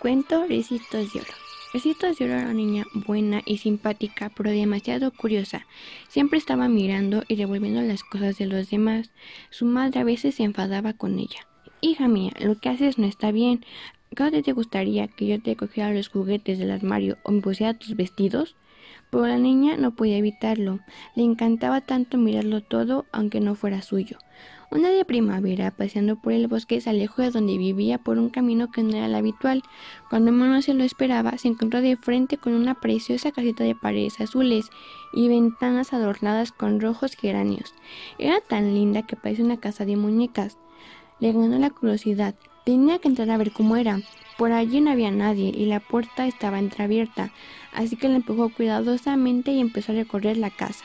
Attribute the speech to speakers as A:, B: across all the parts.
A: Cuento Ricitos de Oro. Ricitos de Oro era una niña buena y simpática, pero demasiado curiosa. Siempre estaba mirando y revolviendo las cosas de los demás. Su madre a veces se enfadaba con ella. Hija mía, lo que haces no está bien. ¿Acaso te gustaría que yo te cogiera los juguetes del armario o me pusiera tus vestidos? Pero la niña no podía evitarlo. Le encantaba tanto mirarlo todo, aunque no fuera suyo. Una de primavera, paseando por el bosque, se alejó de donde vivía por un camino que no era el habitual. Cuando menos se lo esperaba, se encontró de frente con una preciosa casita de paredes azules y ventanas adornadas con rojos geranios. Era tan linda que parecía una casa de muñecas. Le ganó la curiosidad. Tenía que entrar a ver cómo era. Por allí no había nadie y la puerta estaba entreabierta, así que la empujó cuidadosamente y empezó a recorrer la casa.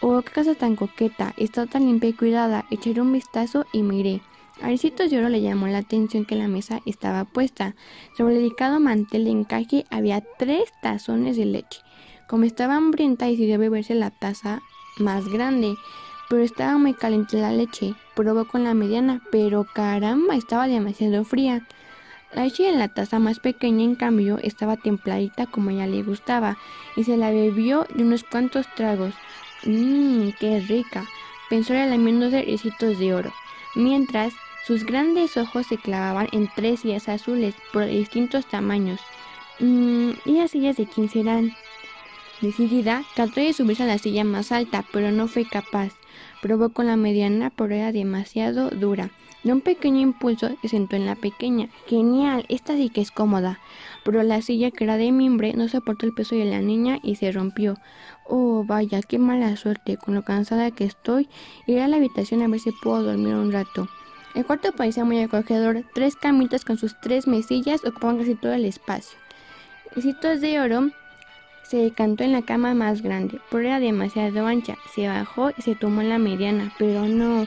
A: Oh, qué casa tan coqueta, está tan limpia y cuidada. Echaré un vistazo y miré. A Ricitos de Oro le llamó la atención que la mesa estaba puesta. Sobre el delicado mantel de encaje había tres tazones de leche. Como estaba hambrienta, decidió beberse la taza más grande, pero estaba muy caliente la leche. Probó con la mediana, pero caramba, estaba demasiado fría. La leche en la taza más pequeña, en cambio, estaba templadita como ella le gustaba, y se la bebió de unos cuantos tragos. Mmm, qué rica, pensó lamiéndose ricitos de oro, mientras sus grandes ojos se clavaban en tres sillas azules por distintos tamaños. Mmm, ¿y las sillas de quién serán? Decidida, trató de subirse a la silla más alta, pero no fue capaz. Probó con la mediana, pero era demasiado dura. De un pequeño impulso se sentó en la pequeña. Genial, esta sí que es cómoda. Pero la silla que era de mimbre no soportó el peso de la niña y se rompió. Oh, vaya, qué mala suerte. Con lo cansada que estoy, iré a la habitación a ver si puedo dormir un rato. El cuarto parecía muy acogedor. Tres camitas con sus tres mesillas ocupaban casi todo el espacio. De oro se decantó en la cama más grande, pero era demasiado ancha. Se bajó y se tomó la mediana, pero no,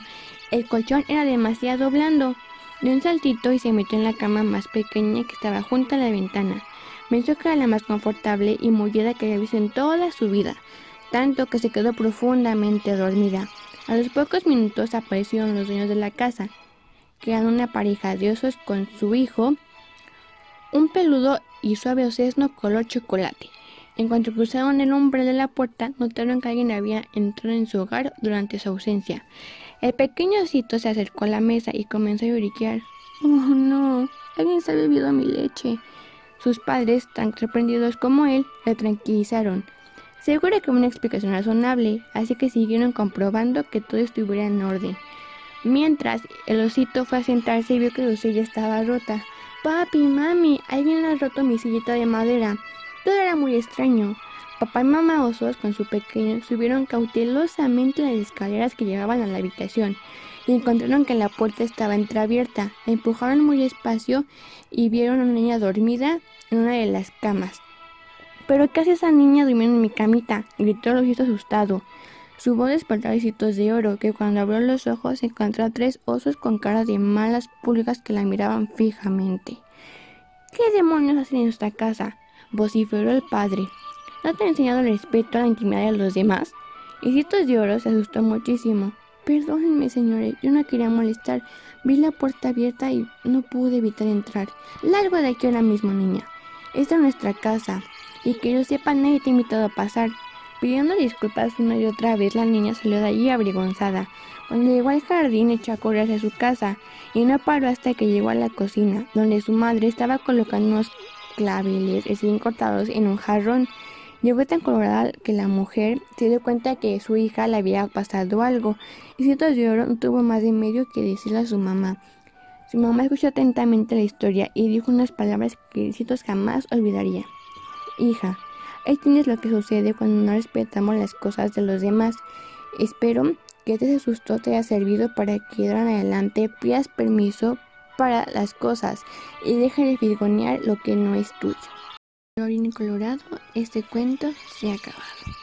A: el colchón era demasiado blando. Dio un saltito y se metió en la cama más pequeña que estaba junto a la ventana. Pensó que era la más confortable y mullida que había visto en toda su vida, tanto que se quedó profundamente dormida. A los pocos minutos aparecieron los dueños de la casa, que eran una pareja de osos con su hijo, un peludo y suave osesno color chocolate. En cuanto cruzaron el umbral de la puerta, notaron que alguien había entrado en su hogar durante su ausencia. El pequeño osito se acercó a la mesa y comenzó a lloriquear. Oh no, alguien se ha bebido mi leche. Sus padres, tan sorprendidos como él, le tranquilizaron. Seguro que una explicación razonable, así que siguieron comprobando que todo estuviera en orden. Mientras, el osito fue a sentarse y vio que su silla estaba rota. Papi, mami, alguien ha roto mi sillita de madera. Todo era muy extraño. Papá y mamá osos con su pequeño subieron cautelosamente las escaleras que llevaban a la habitación y encontraron que la puerta estaba entreabierta. Empujaron muy despacio y vieron a una niña dormida en una de las camas. ¿Pero qué hace esa niña durmiendo en mi camita? gritó el osito asustado. Su voz despertó de oro, que cuando abrió los ojos encontró a tres osos con cara de malas pulgas que la miraban fijamente. ¿Qué demonios hacen en esta casa? Vociferó el padre. ¿No te ha enseñado el respeto a la intimidad de los demás? Citos de Oro se asustó muchísimo. Perdónenme, señores, yo no quería molestar. Vi la puerta abierta y no pude evitar entrar. Largo de aquí ahora mismo, niña. Esta es nuestra casa. Y que yo sepa, nadie te ha invitado a pasar. Pidiendo disculpas una y otra vez, la niña salió de allí avergonzada. Cuando llegó al jardín, echó a correr hacia su casa y no paró hasta que llegó a la cocina, donde su madre estaba colocando claveles recién cortados en un jarrón. Llegó tan colorada que la mujer se dio cuenta que su hija le había pasado algo y Citos de Oro no tuvo más de medio que decirle a su mamá. Su mamá escuchó atentamente la historia y dijo unas palabras que Citos jamás olvidaría. Hija, ahí tienes lo que sucede cuando no respetamos las cosas de los demás. Espero que este susto te haya servido para que de adelante pidas permiso para las cosas y deja de filgonear lo que no es tuyo. Colorín colorado, este cuento se ha acabado.